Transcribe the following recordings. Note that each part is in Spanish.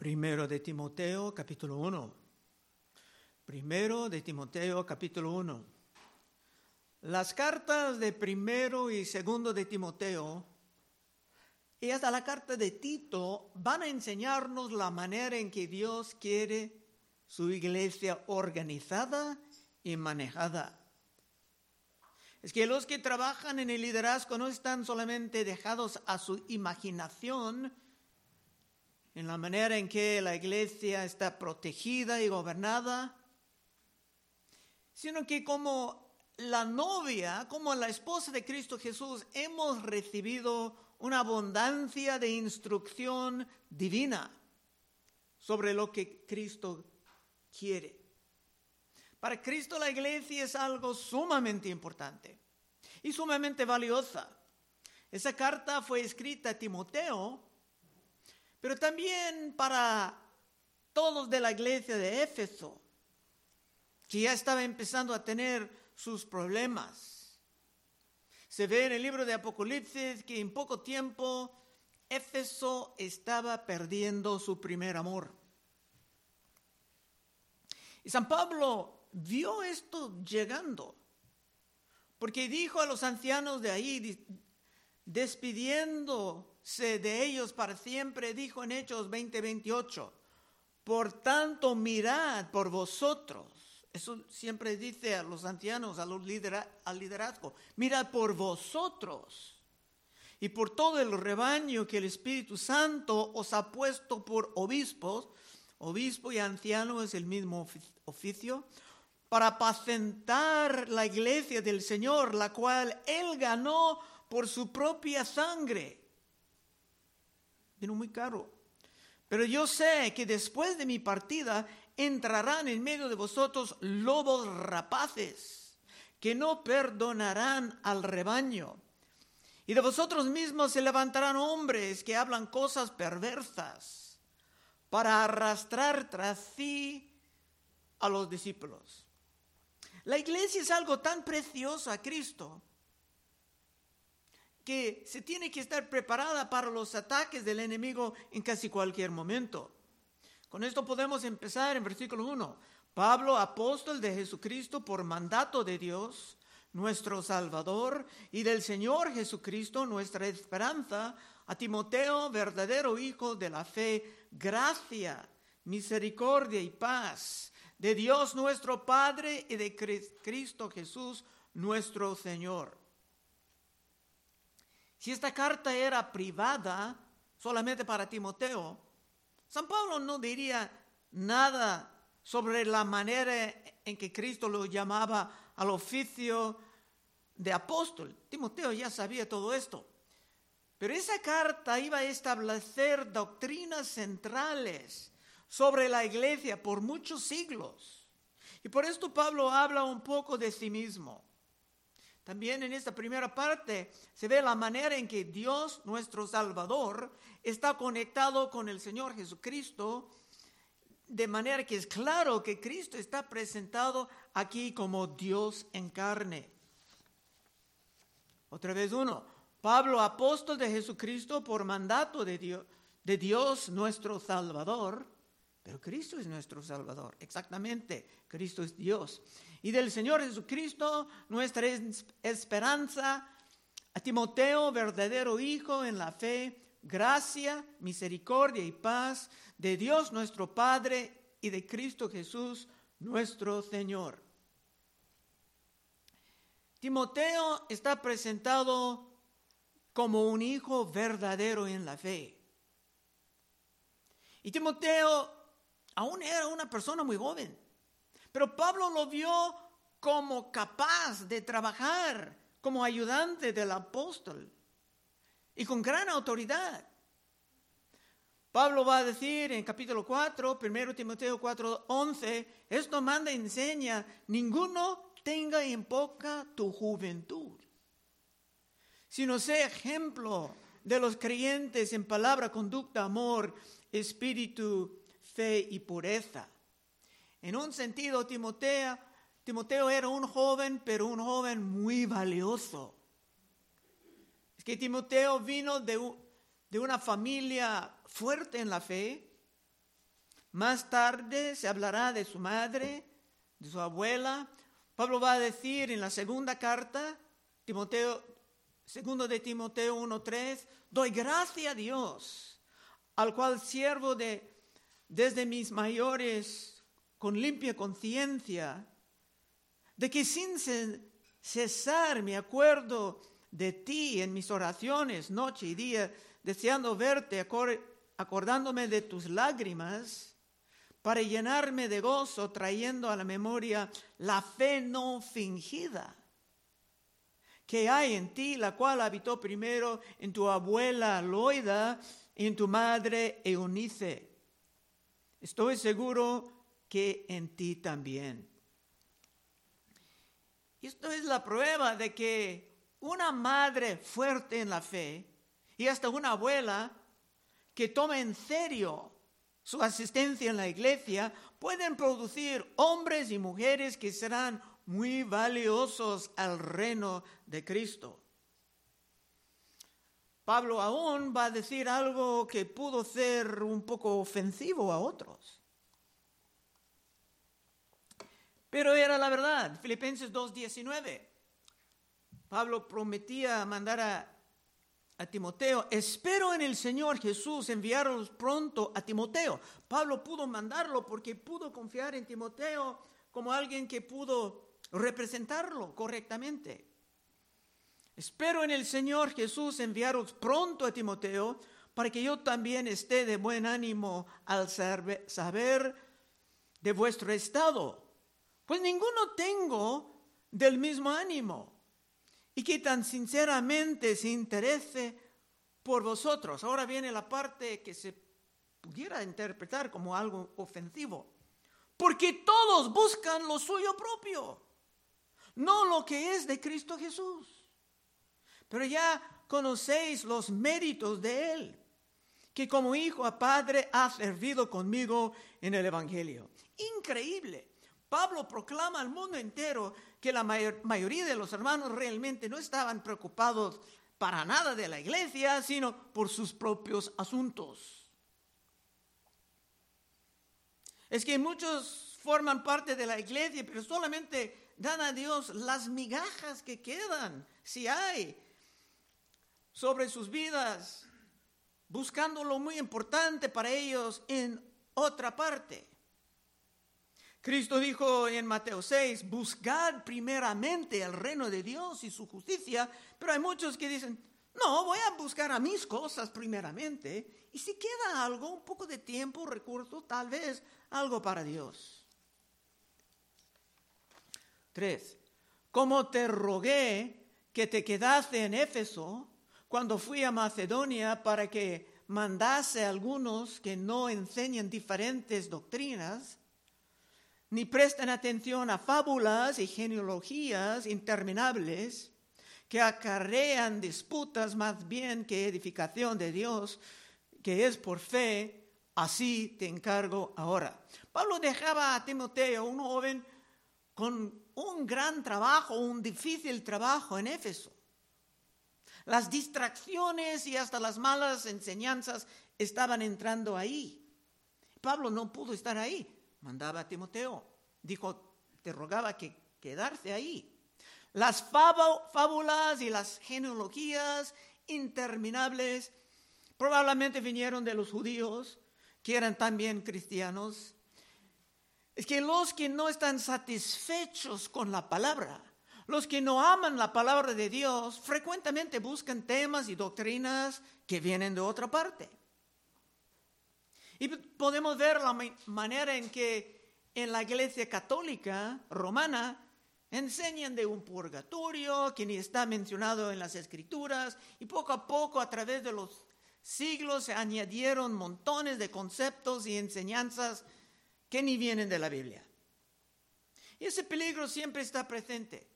Primero de Timoteo, capítulo 1. Primero de Timoteo, capítulo 1. Las cartas de primero y segundo de Timoteo y hasta la carta de Tito van a enseñarnos la manera en que Dios quiere su iglesia organizada y manejada. Es que los que trabajan en el liderazgo no están solamente dejados a su imaginación en la manera en que la iglesia está protegida y gobernada, sino que como la novia, como la esposa de Cristo Jesús, hemos recibido una abundancia de instrucción divina sobre lo que Cristo quiere. Para Cristo la iglesia es algo sumamente importante y sumamente valiosa. Esa carta fue escrita a Timoteo, pero también para todos de la iglesia de Éfeso, que ya estaba empezando a tener sus problemas. Se ve en el libro de Apocalipsis que en poco tiempo Éfeso estaba perdiendo su primer amor. Y San Pablo vio esto llegando, porque dijo a los ancianos de ahí, despidiéndose de ellos para siempre, dijo en Hechos 20:28, por tanto mirad por vosotros. Eso siempre dice a los ancianos, a los al liderazgo, mirad por vosotros y por todo el rebaño que el Espíritu Santo os ha puesto por obispos. Obispo y anciano es el mismo oficio para apacentar la iglesia del Señor, la cual Él ganó por su propia sangre. Vino muy caro. Pero yo sé que después de mi partida entrarán en medio de vosotros lobos rapaces, que no perdonarán al rebaño. Y de vosotros mismos se levantarán hombres que hablan cosas perversas para arrastrar tras sí a los discípulos. La iglesia es algo tan precioso a Cristo que se tiene que estar preparada para los ataques del enemigo en casi cualquier momento. Con esto podemos empezar en versículo 1. Pablo, apóstol de Jesucristo por mandato de Dios, nuestro Salvador, y del Señor Jesucristo, nuestra esperanza, a Timoteo, verdadero hijo de la fe, gracia, misericordia y paz de Dios nuestro Padre y de Cristo Jesús nuestro Señor. Si esta carta era privada solamente para Timoteo, San Pablo no diría nada sobre la manera en que Cristo lo llamaba al oficio de apóstol. Timoteo ya sabía todo esto. Pero esa carta iba a establecer doctrinas centrales sobre la iglesia por muchos siglos. Y por esto Pablo habla un poco de sí mismo. También en esta primera parte se ve la manera en que Dios, nuestro Salvador, está conectado con el Señor Jesucristo, de manera que es claro que Cristo está presentado aquí como Dios en carne. Otra vez uno, Pablo, apóstol de Jesucristo por mandato de Dios, de Dios nuestro Salvador, pero Cristo es nuestro Salvador, exactamente, Cristo es Dios. Y del Señor Jesucristo, nuestra esperanza, a Timoteo, verdadero Hijo en la fe, gracia, misericordia y paz de Dios nuestro Padre y de Cristo Jesús, nuestro Señor. Timoteo está presentado como un hijo verdadero en la fe. Y Timoteo aún era una persona muy joven. Pero Pablo lo vio como capaz de trabajar como ayudante del apóstol y con gran autoridad. Pablo va a decir en capítulo 4, 1 Timoteo 4, 11, esto manda y enseña, ninguno tenga en poca tu juventud, sino sea ejemplo de los creyentes en palabra, conducta, amor, espíritu fe y pureza. En un sentido, Timoteo, era un joven, pero un joven muy valioso. Es que Timoteo vino de, de una familia fuerte en la fe, Más tarde se hablará de su madre, de su abuela. Pablo va a decir en la segunda carta, Timoteo, segundo de Timoteo 1.3, doy gracia a Dios, al cual siervo de, desde mis mayores con limpia conciencia, de que sin cesar me acuerdo de ti en mis oraciones noche y día, deseando verte, acordándome de tus lágrimas, para llenarme de gozo, trayendo a la memoria la fe no fingida que hay en ti, la cual habitó primero en tu abuela Loida y en tu madre Eunice. Estoy seguro que en ti también. Esto es la prueba de que una madre fuerte en la fe y hasta una abuela que toma en serio su asistencia en la iglesia pueden producir hombres y mujeres que serán muy valiosos al reino de Cristo. Pablo aún va a decir algo que pudo ser un poco ofensivo a otros. Pero era la verdad. Filipenses 2.19. Pablo prometía mandar a, a, Timoteo, espero en el Señor Jesús enviaros pronto a Timoteo. Pablo pudo mandarlo porque pudo confiar en Timoteo como alguien que pudo representarlo correctamente. Espero en el Señor Jesús enviaros pronto a Timoteo para que yo también esté de buen ánimo al saber de vuestro estado. Pues ninguno tengo del mismo ánimo y que tan sinceramente se interese por vosotros. Ahora viene la parte que se pudiera interpretar como algo ofensivo. Porque todos buscan lo suyo propio, no lo que es de Cristo Jesús. Pero ya conocéis los méritos de Él, que como hijo a padre ha servido conmigo en el Evangelio. Increíble. Pablo proclama al mundo entero que la mayoría de los hermanos realmente no estaban preocupados para nada de la iglesia, sino por sus propios asuntos. Es que muchos forman parte de la iglesia, pero solamente dan a Dios las migajas que quedan, si hay, sobre sus vidas, buscando lo muy importante para ellos en otra parte. Cristo dijo en Mateo 6, buscad primeramente el reino de Dios y su justicia, pero hay muchos que dicen, no, voy a buscar a mis cosas primeramente, y si queda algo, un poco de tiempo, recursos, tal vez algo para Dios. 3. Como te rogué que te quedase en Éfeso cuando fui a Macedonia para que mandase a algunos que no enseñan diferentes doctrinas, ni prestan atención a fábulas y genealogías interminables que acarrean disputas más bien que edificación de Dios, que es por fe, así te encargo ahora. Pablo dejaba a Timoteo, un joven con un gran trabajo, un difícil trabajo en Éfeso. Las distracciones y hasta las malas enseñanzas estaban entrando ahí. Pablo no pudo estar ahí mandaba a Timoteo. Dijo, te rogaba que quedarse ahí. Las fábulas y las genealogías interminables probablemente vinieron de los judíos, que eran también cristianos. Es que los que no están satisfechos con la palabra, los que no aman la palabra de Dios, frecuentemente buscan temas y doctrinas que vienen de otra parte. Y podemos ver la manera en que en la iglesia católica romana enseñan de un purgatorio que ni está mencionado en las escrituras y poco a poco a través de los siglos se añadieron montones de conceptos y enseñanzas que ni vienen de la Biblia. Y ese peligro siempre está presente.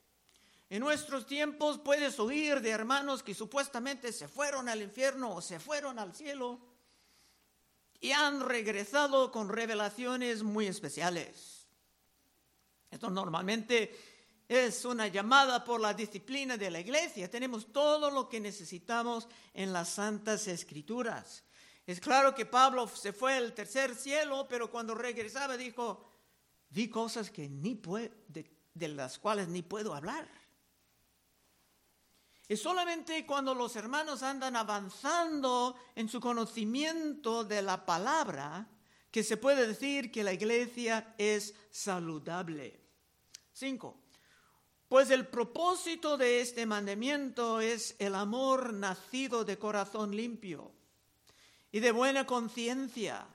En nuestros tiempos puedes oír de hermanos que supuestamente se fueron al infierno o se fueron al cielo y han regresado con revelaciones muy especiales. Esto normalmente es una llamada por la disciplina de la iglesia. Tenemos todo lo que necesitamos en las santas escrituras. Es claro que Pablo se fue al tercer cielo, pero cuando regresaba dijo, vi cosas que ni de, de las cuales ni puedo hablar. Es solamente cuando los hermanos andan avanzando en su conocimiento de la palabra que se puede decir que la iglesia es saludable. Cinco. Pues el propósito de este mandamiento es el amor nacido de corazón limpio y de buena conciencia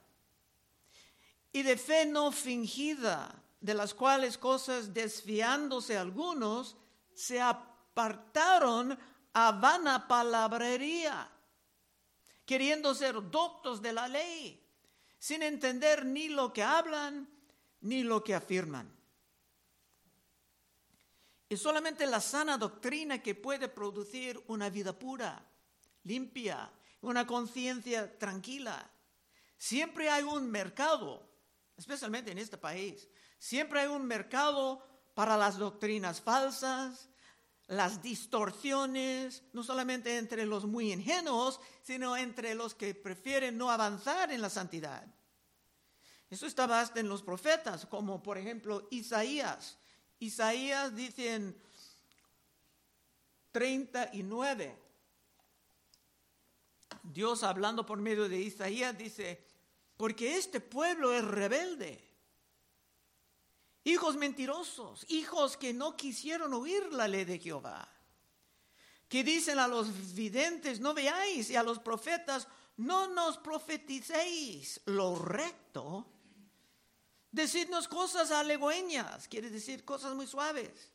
y de fe no fingida, de las cuales cosas desfiándose algunos se apartaron a vana palabrería, queriendo ser doctos de la ley, sin entender ni lo que hablan ni lo que afirman. Es solamente la sana doctrina que puede producir una vida pura, limpia, una conciencia tranquila. Siempre hay un mercado, especialmente en este país, siempre hay un mercado para las doctrinas falsas, las distorsiones, no solamente entre los muy ingenuos, sino entre los que prefieren no avanzar en la santidad. Eso está hasta en los profetas, como por ejemplo Isaías. Isaías dice en 39, Dios hablando por medio de Isaías dice, porque este pueblo es rebelde, hijos mentirosos, hijos que no quisieron oír la ley de Jehová, que dicen a los videntes, no veáis, y a los profetas, no nos profeticéis lo recto, Decidnos cosas alegüeñas, quiere decir cosas muy suaves.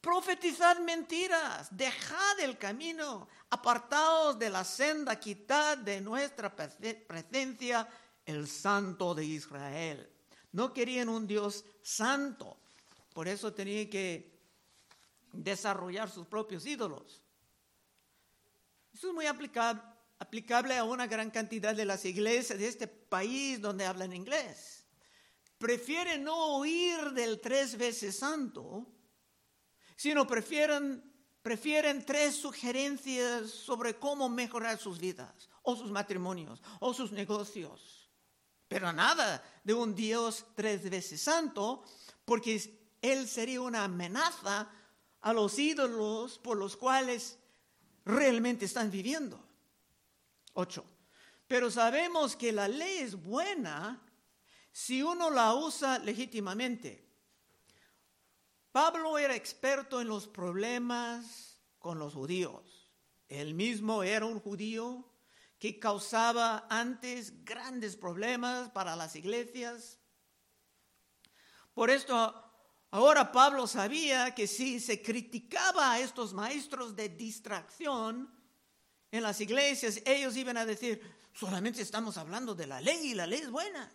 Profetizad mentiras, dejad el camino, apartaos de la senda, quitad de nuestra presencia el santo de Israel. No querían un Dios santo, por eso tenían que desarrollar sus propios ídolos. Eso es muy aplicable, aplicable a una gran cantidad de las iglesias de este país donde hablan inglés prefieren no oír del tres veces santo, sino prefieren, prefieren tres sugerencias sobre cómo mejorar sus vidas, o sus matrimonios, o sus negocios. Pero nada de un Dios tres veces santo, porque Él sería una amenaza a los ídolos por los cuales realmente están viviendo. Ocho. Pero sabemos que la ley es buena si uno la usa legítimamente. Pablo era experto en los problemas con los judíos. Él mismo era un judío que causaba antes grandes problemas para las iglesias. Por esto, ahora Pablo sabía que si se criticaba a estos maestros de distracción en las iglesias, ellos iban a decir, solamente estamos hablando de la ley y la ley es buena.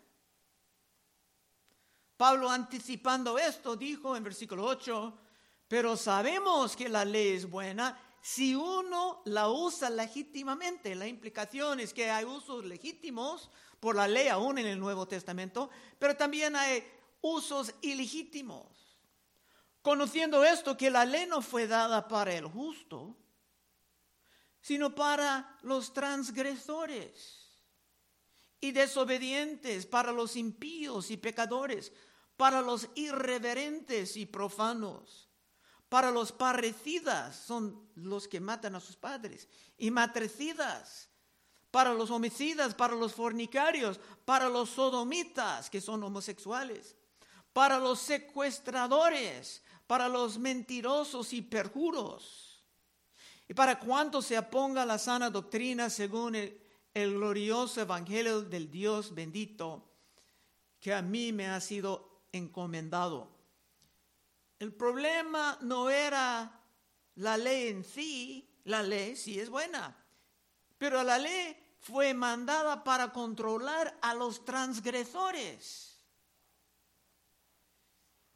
Pablo anticipando esto dijo en versículo 8, pero sabemos que la ley es buena si uno la usa legítimamente. La implicación es que hay usos legítimos por la ley aún en el Nuevo Testamento, pero también hay usos ilegítimos. Conociendo esto, que la ley no fue dada para el justo, sino para los transgresores y desobedientes, para los impíos y pecadores, para los irreverentes y profanos, para los parricidas, son los que matan a sus padres, y matricidas, para los homicidas, para los fornicarios, para los sodomitas, que son homosexuales, para los secuestradores, para los mentirosos y perjuros, y para cuanto se aponga la sana doctrina según el, el glorioso evangelio del Dios bendito, que a mí me ha sido encomendado. El problema no era la ley en sí, la ley sí es buena, pero la ley fue mandada para controlar a los transgresores.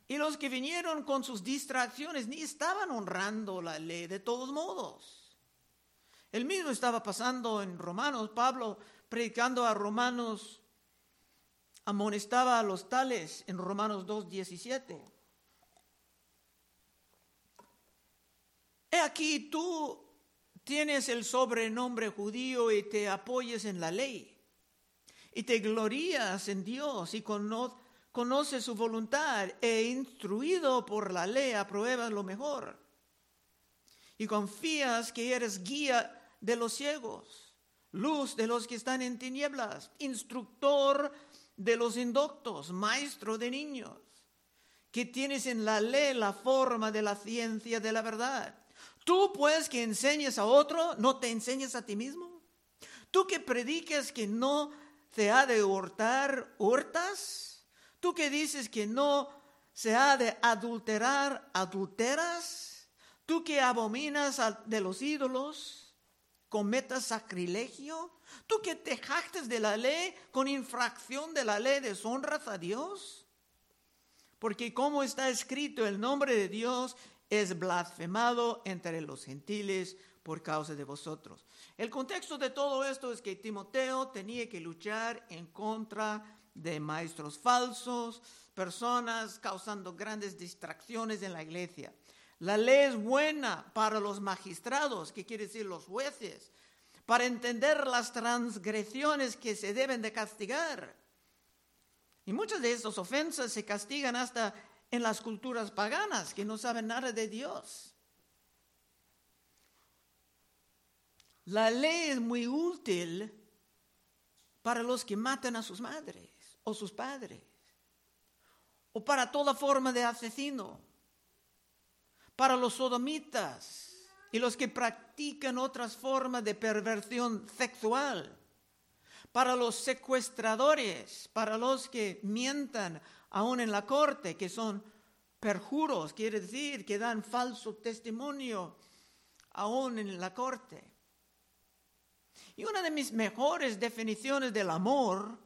Y los que vinieron con sus distracciones ni estaban honrando la ley de todos modos. El mismo estaba pasando en Romanos, Pablo predicando a Romanos amonestaba a los tales en Romanos 2.17. He aquí tú tienes el sobrenombre judío y te apoyes en la ley, y te glorías en Dios y conoces su voluntad. E instruido por la ley apruebas lo mejor. Y confías que eres guía de los ciegos, luz de los que están en tinieblas, instructor de los indoctos, maestro de niños, que tienes en la ley la forma de la ciencia de la verdad. Tú pues que enseñes a otro, ¿no te enseñas a ti mismo? Tú que prediques que no se ha de hurtar, hurtas. Tú que dices que no se ha de adulterar, adulteras. Tú que abominas de los ídolos, cometas sacrilegio. Tú que te jactes de la ley, con infracción de la ley deshonras a Dios. Porque como está escrito, el nombre de Dios es blasfemado entre los gentiles por causa de vosotros. El contexto de todo esto es que Timoteo tenía que luchar en contra de maestros falsos, personas causando grandes distracciones en la iglesia. La ley es buena para los magistrados, que quiere decir los jueces, para entender las transgresiones que se deben de castigar. Y muchas de estas ofensas se castigan hasta en las culturas paganas que no saben nada de Dios. La ley es muy útil para los que matan a sus madres o sus padres, o para toda forma de asesino, para los sodomitas y los que practican otras formas de perversión sexual, para los secuestradores, para los que mientan aún en la corte, que son perjuros, quiere decir que dan falso testimonio aún en la corte y una de mis mejores definiciones del amor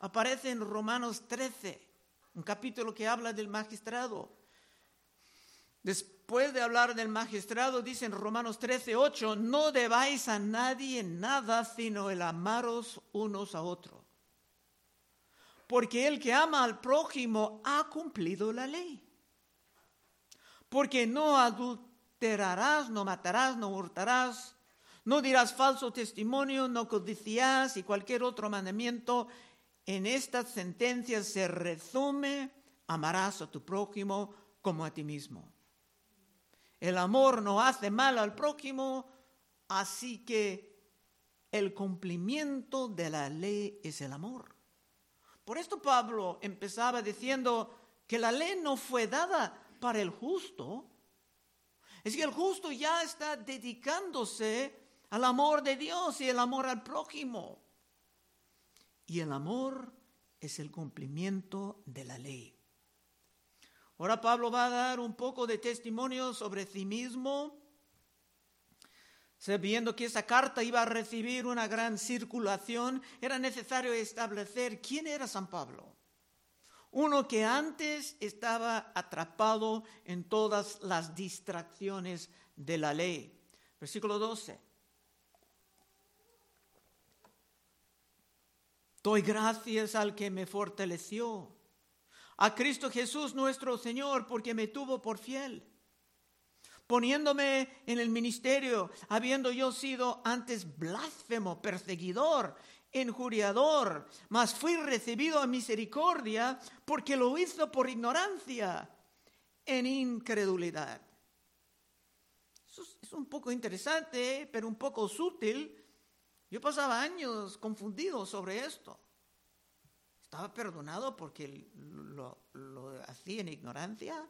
aparece en Romanos 13, un capítulo que habla del magistrado. Después de hablar del magistrado, dice en Romanos 13, 8, no debáis a nadie nada sino el amaros unos a otros. Porque el que ama al prójimo ha cumplido la ley. Porque no adulterarás, no matarás, no hurtarás, no dirás falso testimonio, no codiciarás y cualquier otro mandamiento. En estas sentencias se resume, amarás a tu prójimo como a ti mismo. El amor no hace mal al prójimo, así que el cumplimiento de la ley es el amor. Por esto Pablo empezaba diciendo que la ley no fue dada para el justo. Es que el justo ya está dedicándose al amor de Dios y el amor al prójimo. Y el amor es el cumplimiento de la ley. Ahora Pablo va a dar un poco de testimonio sobre sí mismo, sabiendo que esa carta iba a recibir una gran circulación, era necesario establecer quién era San Pablo. Uno que antes estaba atrapado en todas las distracciones de la ley. Versículo 12. Doy gracias al que me fortaleció, a Cristo Jesús nuestro Señor, porque me tuvo por fiel, poniéndome en el ministerio, habiendo yo sido antes blasfemo, perseguidor, injuriador, mas fui recibido a misericordia porque lo hizo por ignorancia, en incredulidad. Eso es un poco interesante, pero un poco sutil yo pasaba años confundido sobre esto. ¿Estaba perdonado porque lo, hacía en ignorancia?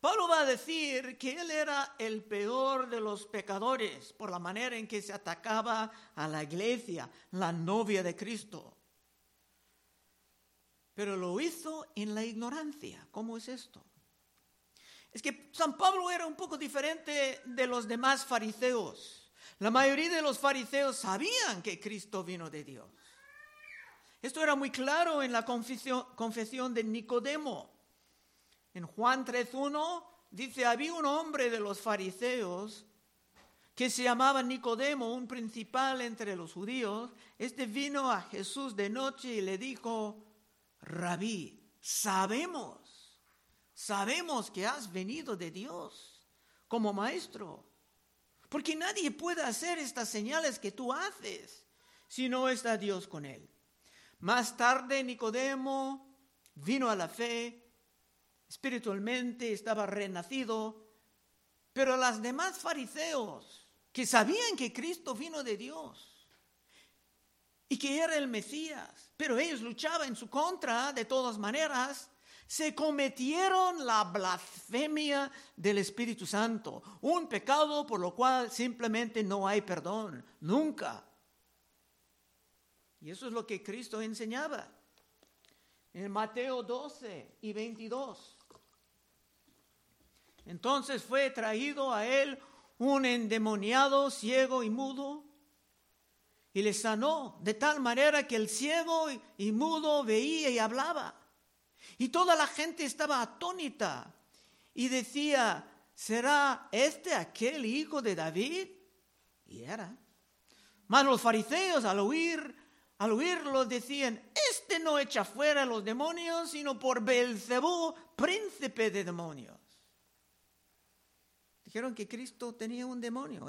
Pablo va a decir que él era el peor de los pecadores por la manera en que se atacaba a la iglesia, la novia de Cristo. Pero lo hizo en la ignorancia. ¿Cómo es esto? Es que San Pablo era un poco diferente de los demás fariseos. La mayoría de los fariseos sabían que Cristo vino de Dios. Esto era muy claro en la confesión, de Nicodemo. En Juan 3.1 dice, había un hombre de los fariseos que se llamaba Nicodemo, un principal entre los judíos. Este vino a Jesús de noche y le dijo, rabí, sabemos, sabemos que has venido de Dios como maestro porque nadie puede hacer estas señales que tú haces si no está Dios con él. Más tarde Nicodemo vino a la fe, espiritualmente estaba renacido, pero los demás fariseos que sabían que Cristo vino de Dios y que era el Mesías, pero ellos luchaban en su contra de todas maneras, se cometieron la blasfemia del Espíritu Santo, un pecado por lo cual simplemente no hay perdón, nunca. Y eso es lo que Cristo enseñaba en Mateo 12 y 22. Entonces fue traído a él un endemoniado ciego y mudo y le sanó de tal manera que el ciego y mudo veía y hablaba. Y toda la gente estaba atónita y decía, ¿será este aquel hijo de David? Y era. Mas los fariseos al oír, al oírlo decían, este no echa fuera a los demonios, sino por Belcebú, príncipe de demonios. Dijeron que Cristo tenía un demonio,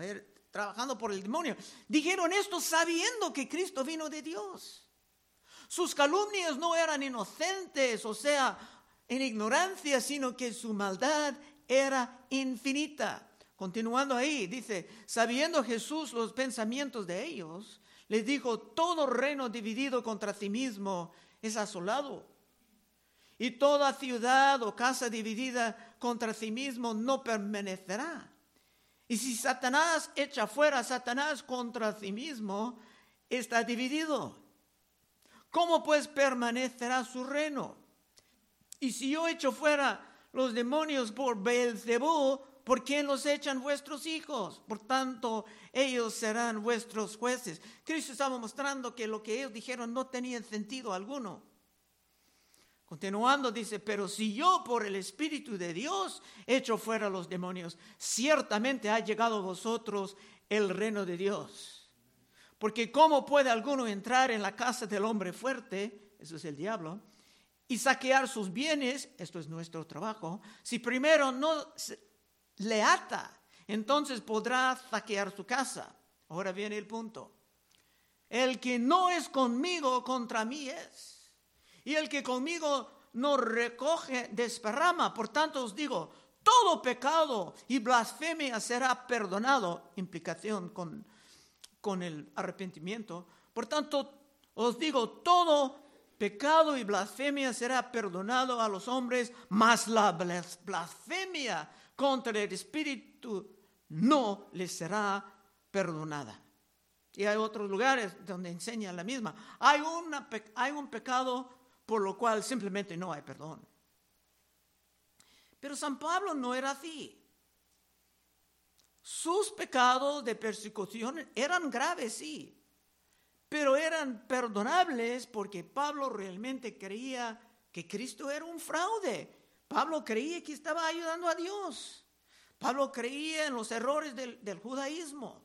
trabajando por el demonio. Dijeron esto sabiendo que Cristo vino de Dios. Sus calumnias no eran inocentes, o sea, en ignorancia, sino que su maldad era infinita. Continuando ahí, dice, sabiendo Jesús los pensamientos de ellos, les dijo, todo reino dividido contra sí mismo es asolado. Y toda ciudad o casa dividida contra sí mismo no permanecerá. Y si Satanás echa fuera a Satanás contra sí mismo, está dividido. ¿Cómo pues permanecerá su reino? Y si yo echo fuera los demonios por Beelzebú, ¿por quién los echan vuestros hijos? Por tanto, ellos serán vuestros jueces. Cristo estaba mostrando que lo que ellos dijeron no tenía sentido alguno. Continuando dice, pero si yo por el Espíritu de Dios echo fuera los demonios, ciertamente ha llegado a vosotros el reino de Dios. Porque ¿cómo puede alguno entrar en la casa del hombre fuerte, eso es el diablo, y saquear sus bienes, esto es nuestro trabajo, si primero no le ata, entonces podrá saquear su casa. Ahora viene el punto. El que no es conmigo, contra mí es. Y el que conmigo no recoge, desparrama. Por tanto os digo, todo pecado y blasfemia será perdonado. Implicación con con el arrepentimiento. Por tanto, os digo, todo pecado y blasfemia será perdonado a los hombres, mas la blasfemia contra el Espíritu no les será perdonada. Y hay otros lugares donde enseña la misma. Hay, una, hay un pecado por lo cual simplemente no hay perdón. Pero San Pablo no era así. Sus pecados de persecución eran graves, sí, pero eran perdonables porque Pablo realmente creía que Cristo era un fraude. Pablo creía que estaba ayudando a Dios. Pablo creía en los errores del, judaísmo.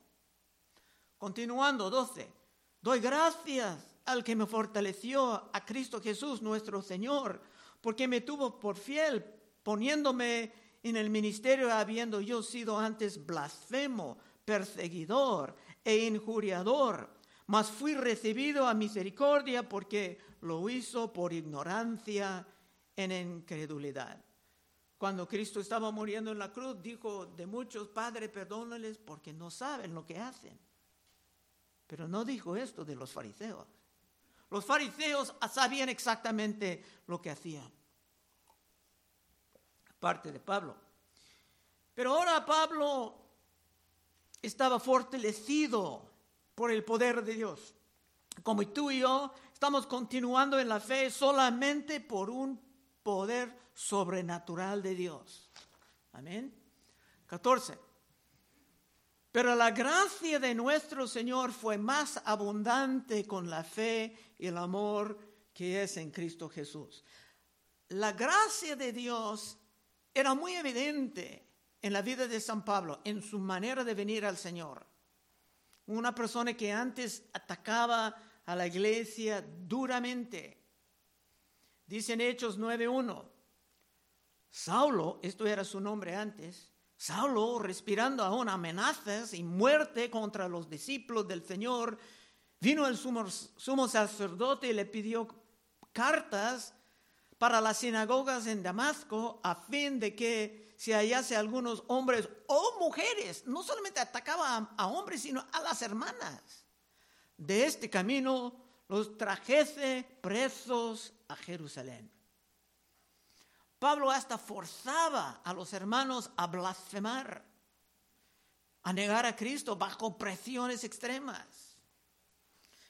Continuando, 12. Doy gracias al que me fortaleció, a Cristo Jesús nuestro Señor, porque me tuvo por fiel, poniéndome en el ministerio habiendo yo sido antes blasfemo, perseguidor e injuriador, mas fui recibido a misericordia porque lo hizo por ignorancia en incredulidad. Cuando Cristo estaba muriendo en la cruz, dijo de muchos, Padre, perdónales porque no saben lo que hacen. Pero no dijo esto de los fariseos. Los fariseos sabían exactamente lo que hacían parte de Pablo. Pero ahora Pablo estaba fortalecido por el poder de Dios. Como tú y yo estamos continuando en la fe solamente por un poder sobrenatural de Dios. Amén. 14. Pero la gracia de nuestro Señor fue más abundante con la fe y el amor que es en Cristo Jesús. La gracia de Dios era muy evidente en la vida de San Pablo, en su manera de venir al Señor. Una persona que antes atacaba a la iglesia duramente. Dice en Hechos 9.1, Saulo, esto era su nombre antes, Saulo, respirando aún amenazas y muerte contra los discípulos del Señor, Vino el sumo, sumo sacerdote y le pidió cartas para las sinagogas en Damasco a fin de que se hallase algunos hombres o mujeres, no solamente atacaba a, a hombres, sino a las hermanas. De este camino los trajese presos a Jerusalén. Pablo hasta forzaba a los hermanos a blasfemar, a negar a Cristo bajo presiones extremas.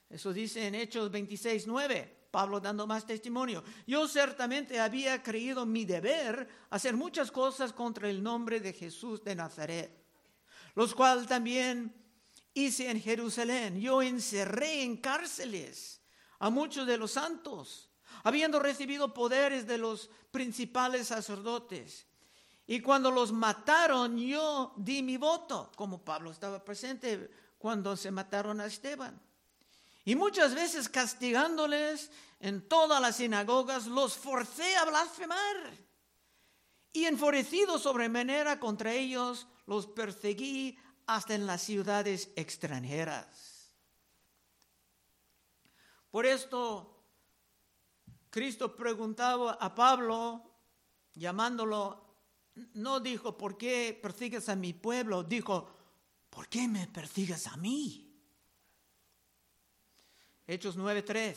Eso dice en Hechos 26, 9. Pablo dando más testimonio. Yo ciertamente había creído mi deber hacer muchas cosas contra el nombre de Jesús de Nazaret, los cuales también hice en Jerusalén. Yo encerré en cárceles a muchos de los santos, habiendo recibido poderes de los principales sacerdotes. Y cuando los mataron, yo di mi voto, como Pablo estaba presente cuando se mataron a Esteban. Y muchas veces castigándoles en todas las sinagogas, los forcé a blasfemar. Y enfurecido sobremanera contra ellos, los perseguí hasta en las ciudades extranjeras. Por esto, Cristo preguntaba a Pablo, llamándolo, no dijo, ¿por qué persigues a mi pueblo? Dijo, ¿por qué me persigues a mí? Hechos 9:3.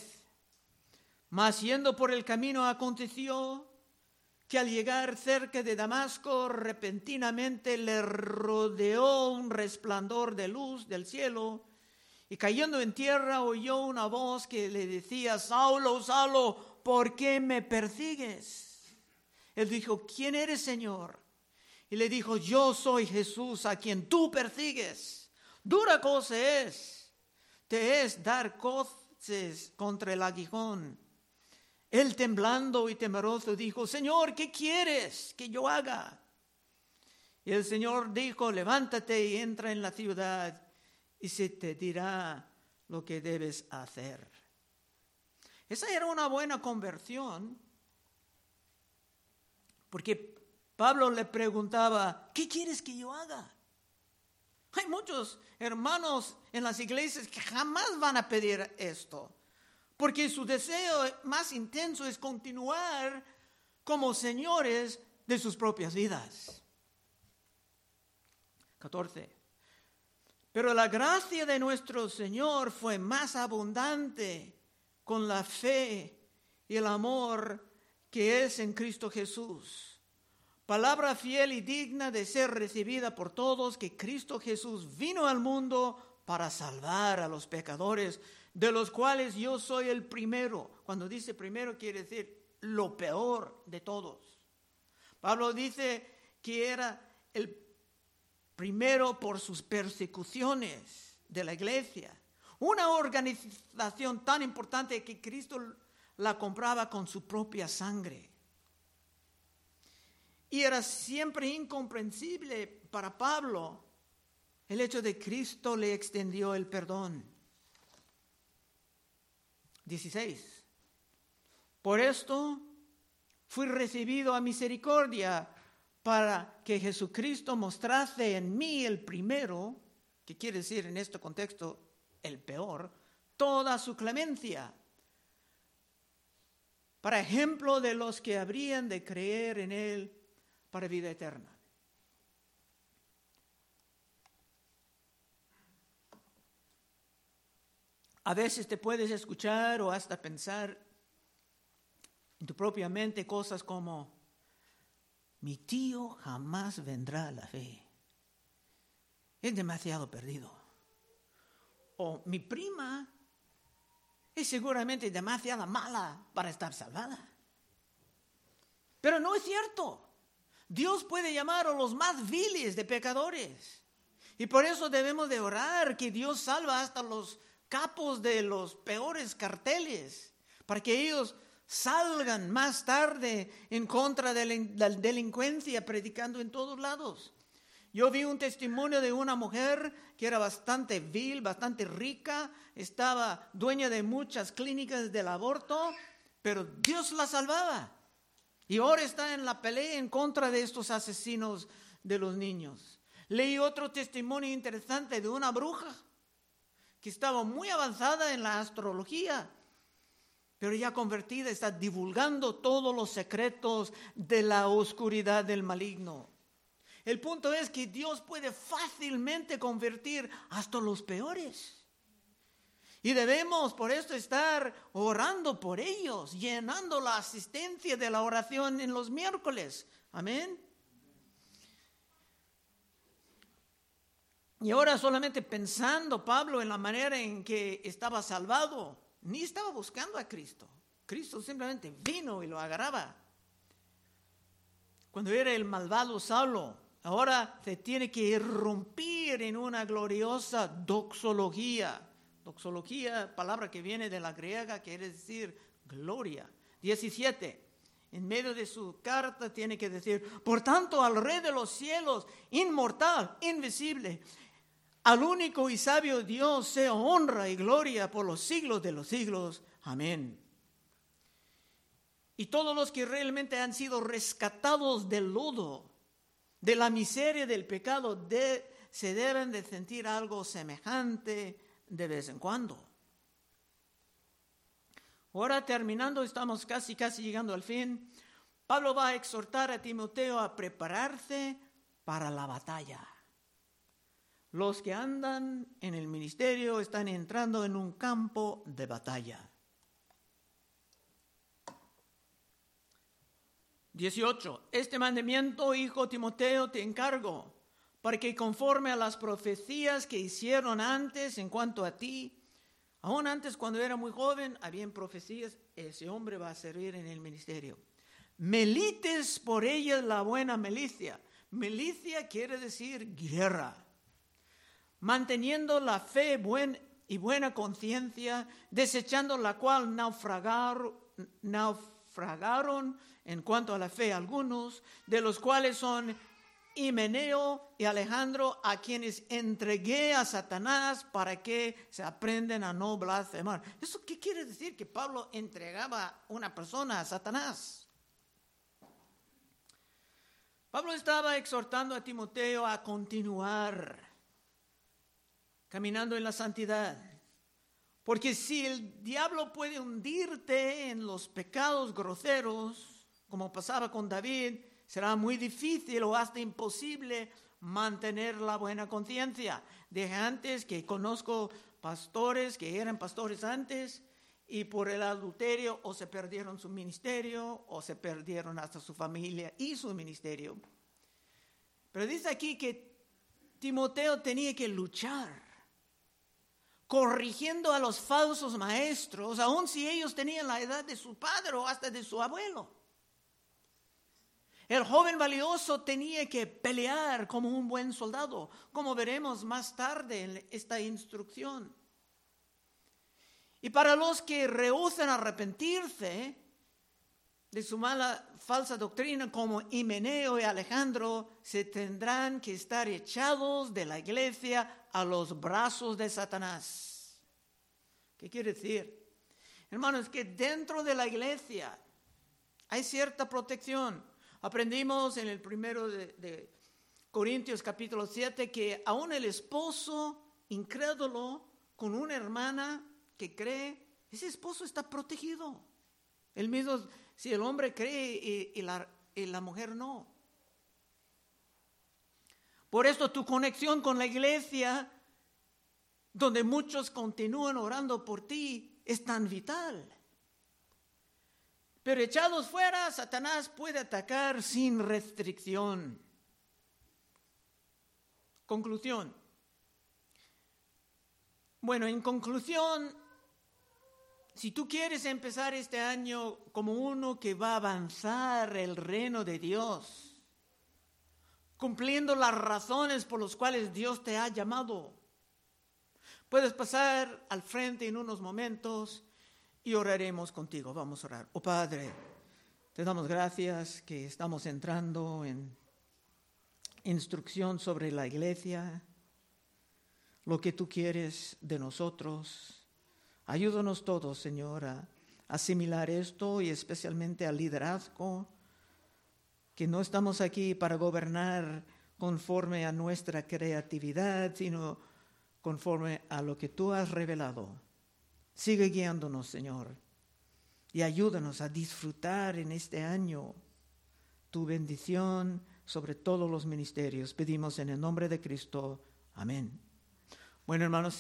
Mas yendo por el camino aconteció que al llegar cerca de Damasco repentinamente le rodeó un resplandor de luz del cielo y cayendo en tierra oyó una voz que le decía, Saulo, Saulo, ¿por qué me persigues? Él dijo, ¿quién eres, Señor? Y le dijo, yo soy Jesús a quien tú persigues. Dura cosa es, te es dar coz contra el aguijón. Él temblando y temeroso dijo, Señor, ¿qué quieres que yo haga? Y el Señor dijo, levántate y entra en la ciudad y se te dirá lo que debes hacer. Esa era una buena conversión, porque Pablo le preguntaba, ¿qué quieres que yo haga? Hay muchos hermanos en las iglesias que jamás van a pedir esto, porque su deseo más intenso es continuar como señores de sus propias vidas. 14. Pero la gracia de nuestro Señor fue más abundante con la fe y el amor que es en Cristo Jesús palabra fiel y digna de ser recibida por todos, que Cristo Jesús vino al mundo para salvar a los pecadores, de los cuales yo soy el primero. Cuando dice primero quiere decir lo peor de todos. Pablo dice que era el primero por sus persecuciones de la iglesia. Una organización tan importante que Cristo la compraba con su propia sangre. Y era siempre incomprensible para Pablo el hecho de que Cristo le extendió el perdón. 16. Por esto fui recibido a misericordia para que Jesucristo mostrase en mí el primero, que quiere decir en este contexto el peor, toda su clemencia, para ejemplo de los que habrían de creer en él para vida eterna. A veces te puedes escuchar o hasta pensar en tu propia mente cosas como, mi tío jamás vendrá a la fe. Es demasiado perdido. O mi prima es seguramente demasiado mala para estar salvada. Pero no es cierto. Dios puede llamar a los más viles de pecadores. Y por eso debemos de orar que Dios salva hasta los capos de los peores carteles, para que ellos salgan más tarde en contra de la delincuencia, predicando en todos lados. Yo vi un testimonio de una mujer que era bastante vil, bastante rica, estaba dueña de muchas clínicas del aborto, pero Dios la salvaba. Y ahora está en la pelea en contra de estos asesinos de los niños. Leí otro testimonio interesante de una bruja que estaba muy avanzada en la astrología, pero ya convertida está divulgando todos los secretos de la oscuridad del maligno. El punto es que Dios puede fácilmente convertir hasta los peores. Y debemos por esto estar orando por ellos, llenando la asistencia de la oración en los miércoles. Amén. Y ahora solamente pensando Pablo en la manera en que estaba salvado, ni estaba buscando a Cristo. Cristo simplemente vino y lo agarraba. Cuando era el malvado Saulo, ahora se tiene que irrumpir en una gloriosa doxología. Doxología, palabra que viene de la griega, quiere decir gloria. 17. En medio de su carta tiene que decir, por tanto, al Rey de los cielos, inmortal, invisible, al único y sabio Dios sea honra y gloria por los siglos de los siglos. Amén. Y todos los que realmente han sido rescatados del lodo, de la miseria del pecado, se deben de sentir algo semejante de vez en cuando. Ahora terminando, estamos casi, casi llegando al fin. Pablo va a exhortar a Timoteo a prepararse para la batalla. Los que andan en el ministerio están entrando en un campo de batalla. 18. Este mandamiento, hijo Timoteo, te encargo, para que conforme a las profecías que hicieron antes en cuanto a ti, aún antes cuando era muy joven, habían profecías, ese hombre va a servir en el ministerio. Melites por ellas la buena milicia. Milicia quiere decir guerra manteniendo la fe y buena conciencia, desechando la cual naufragaron en cuanto a la fe algunos, de los cuales son Himeneo y Alejandro, a quienes entregué a Satanás para que se aprenden a no blasfemar. ¿Eso qué quiere decir? Que Pablo entregaba una persona a Satanás. Pablo estaba exhortando a Timoteo a continuar caminando en la santidad. Porque si el diablo puede hundirte en los pecados groseros, como pasaba con David, será muy difícil o hasta imposible mantener la buena conciencia. De antes que conozco pastores que eran pastores antes y por el adulterio o se perdieron su ministerio o se perdieron hasta su familia y su ministerio. Pero dice aquí que Timoteo tenía que luchar corrigiendo a los falsos maestros, aun si ellos tenían la edad de su padre o hasta de su abuelo. El joven valioso tenía que pelear como un buen soldado, como veremos más tarde en esta instrucción. Y para los que rehusan arrepentirse de su mala falsa doctrina, como Himeneo y Alejandro, se tendrán que estar echados de la iglesia a los brazos de Satanás. ¿Qué quiere decir? Hermanos, que dentro de la iglesia hay cierta protección. Aprendimos en el primero de, Corintios capítulo 7 que aún el esposo incrédulo con una hermana que cree, ese esposo está protegido. El mismo, si el hombre cree y, la, la mujer no. Por esto tu conexión con la iglesia, donde muchos continúan orando por ti, es tan vital. Pero echados fuera, Satanás puede atacar sin restricción. Conclusión. Bueno, en conclusión, si tú quieres empezar este año como uno que va a avanzar el reino de Dios, cumpliendo las razones por las cuales Dios te ha llamado. Puedes pasar al frente en unos momentos y oraremos contigo. Vamos a orar. Oh Padre, te damos gracias que estamos entrando en instrucción sobre la iglesia, lo que tú quieres de nosotros. Ayúdanos todos, Señor, a asimilar esto y especialmente al liderazgo que no estamos aquí para gobernar conforme a nuestra creatividad, sino conforme a lo que tú has revelado. Sigue guiándonos, Señor, y ayúdanos a disfrutar en este año tu bendición sobre todos los ministerios. Pedimos en el nombre de Cristo. Amén. Bueno, hermanos,